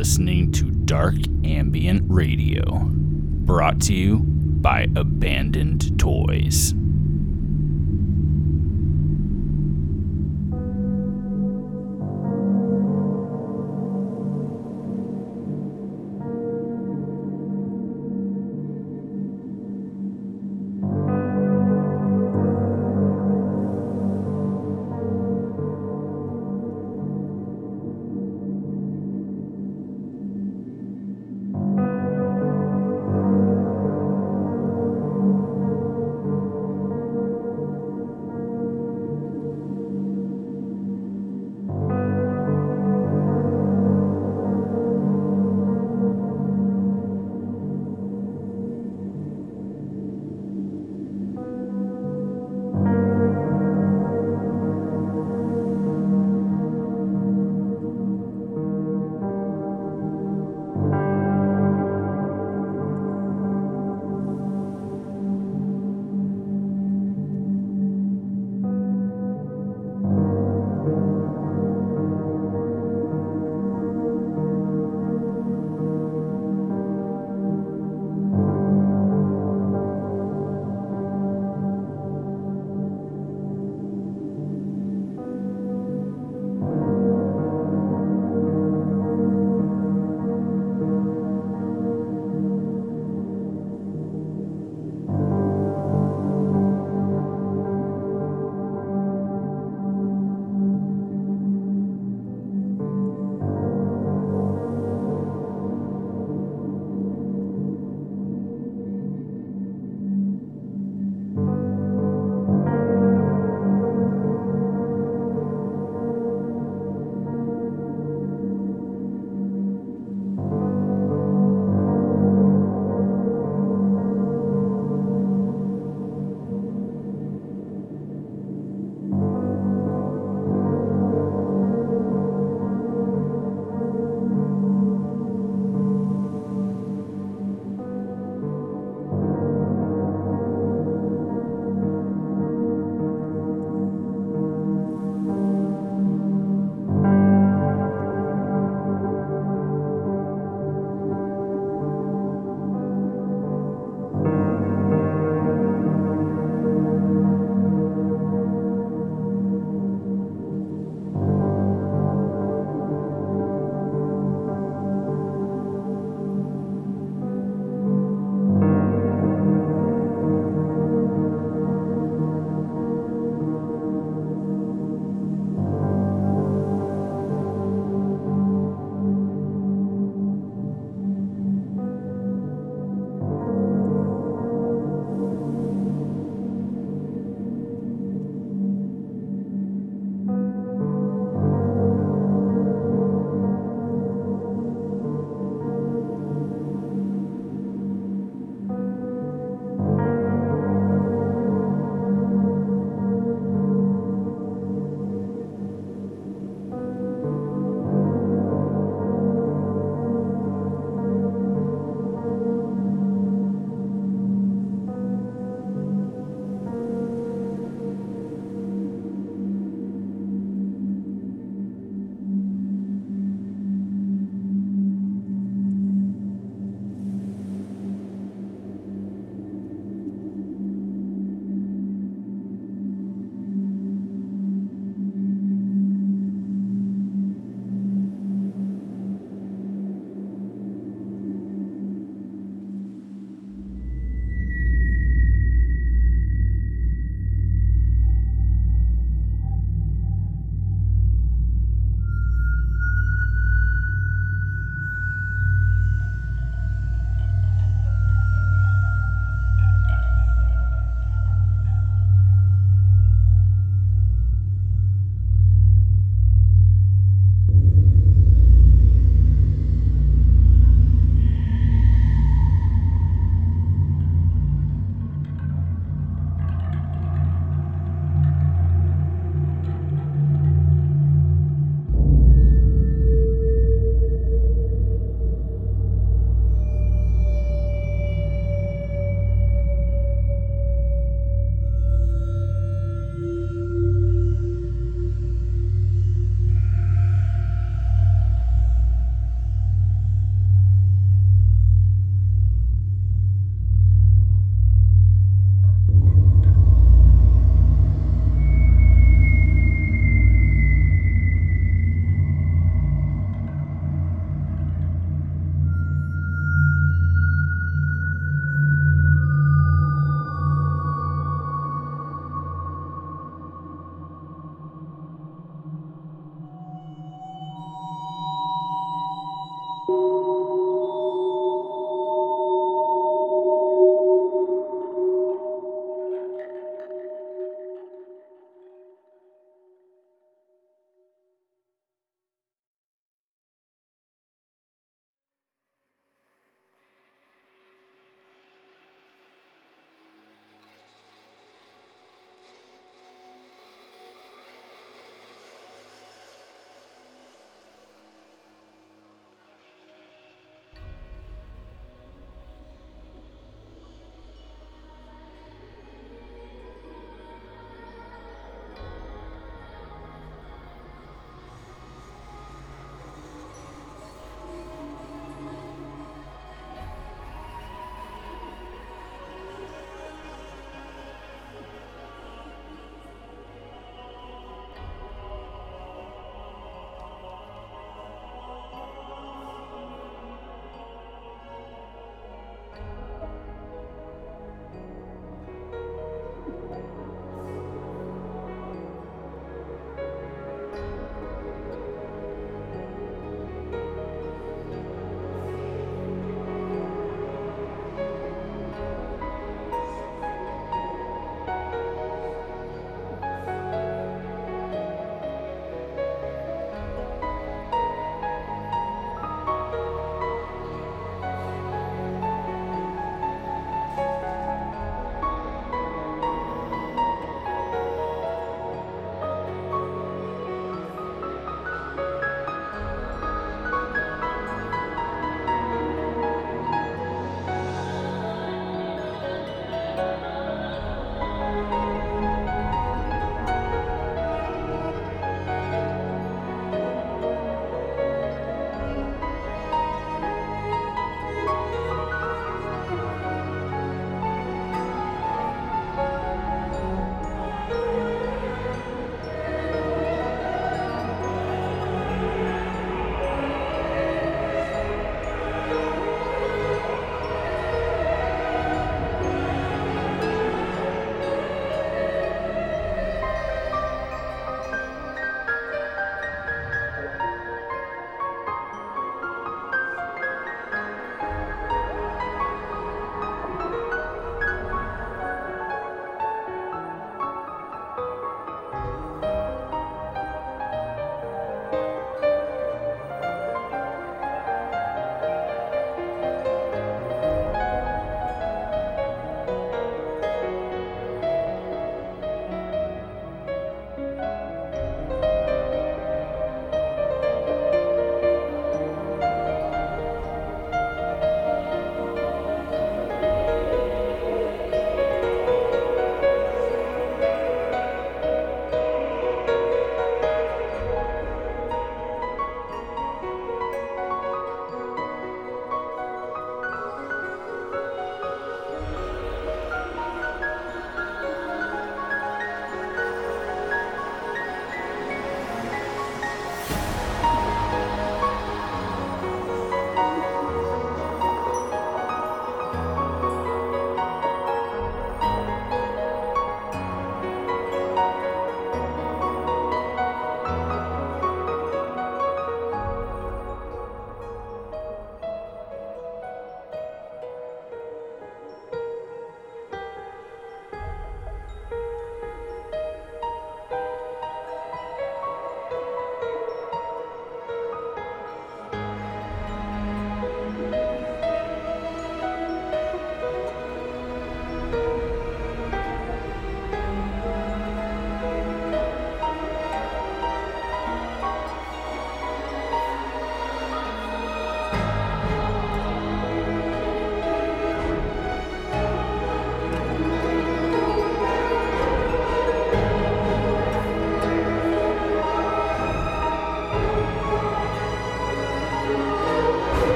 listening to Dark Ambient Radio, brought to you by Abandoned Toys.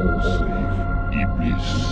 all-safe Iblis.